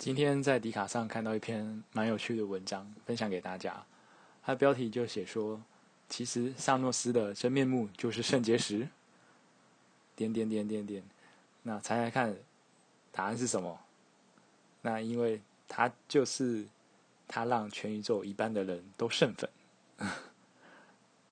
今天在迪卡上看到一篇蛮有趣的文章，分享给大家。它的标题就写说，其实萨诺斯的真面目就是肾结石。点点点点点，那猜猜看，答案是什么？那因为他就是他让全宇宙一半的人都肾粉。